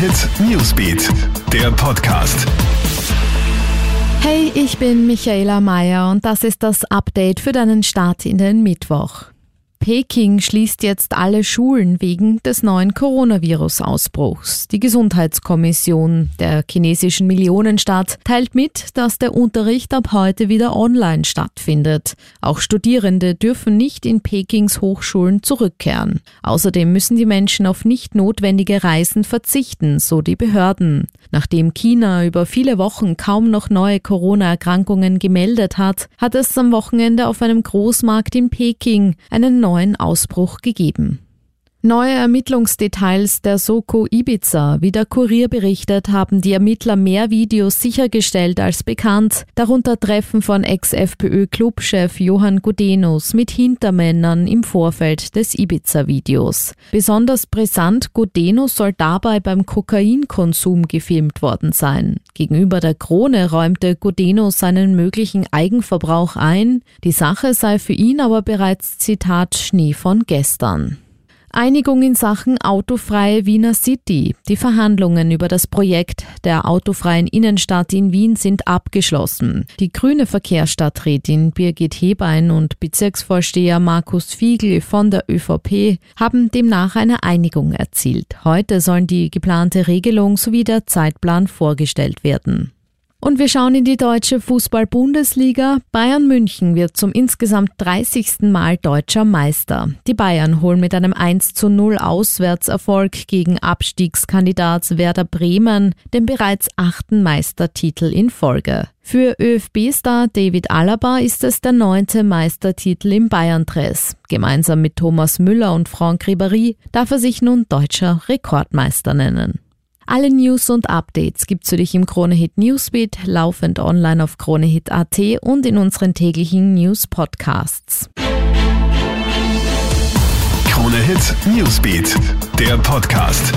Hit Newsbeat, der Podcast. Hey, ich bin Michaela Mayer und das ist das Update für deinen Start in den Mittwoch. Peking schließt jetzt alle Schulen wegen des neuen Coronavirus-Ausbruchs. Die Gesundheitskommission der chinesischen Millionenstadt teilt mit, dass der Unterricht ab heute wieder online stattfindet. Auch Studierende dürfen nicht in Pekings Hochschulen zurückkehren. Außerdem müssen die Menschen auf nicht notwendige Reisen verzichten, so die Behörden. Nachdem China über viele Wochen kaum noch neue Corona-Erkrankungen gemeldet hat, hat es am Wochenende auf einem Großmarkt in Peking einen neuen Ausbruch gegeben. Neue Ermittlungsdetails der Soko Ibiza. Wie der Kurier berichtet, haben die Ermittler mehr Videos sichergestellt als bekannt, darunter Treffen von Ex-FPÖ-Clubchef Johann Gudenus mit Hintermännern im Vorfeld des Ibiza-Videos. Besonders brisant, Gudenus soll dabei beim Kokainkonsum gefilmt worden sein. Gegenüber der Krone räumte Gudenus seinen möglichen Eigenverbrauch ein. Die Sache sei für ihn aber bereits Zitat Schnee von gestern. Einigung in Sachen autofreie Wiener City. Die Verhandlungen über das Projekt der autofreien Innenstadt in Wien sind abgeschlossen. Die grüne Verkehrsstadträtin Birgit Hebein und Bezirksvorsteher Markus Fiegel von der ÖVP haben demnach eine Einigung erzielt. Heute sollen die geplante Regelung sowie der Zeitplan vorgestellt werden. Und wir schauen in die deutsche Fußball-Bundesliga. Bayern München wird zum insgesamt 30. Mal deutscher Meister. Die Bayern holen mit einem 1 zu 0 Auswärtserfolg gegen Abstiegskandidat Werder Bremen den bereits achten Meistertitel in Folge. Für ÖFB-Star David Alaba ist es der neunte Meistertitel im Bayern-Dress. Gemeinsam mit Thomas Müller und Franck Ribéry darf er sich nun deutscher Rekordmeister nennen. Alle News und Updates gibt's für dich im Kronehit Newsbeat, laufend online auf kronehit.at und in unseren täglichen News Podcasts. Kronehit Newsbeat, der Podcast.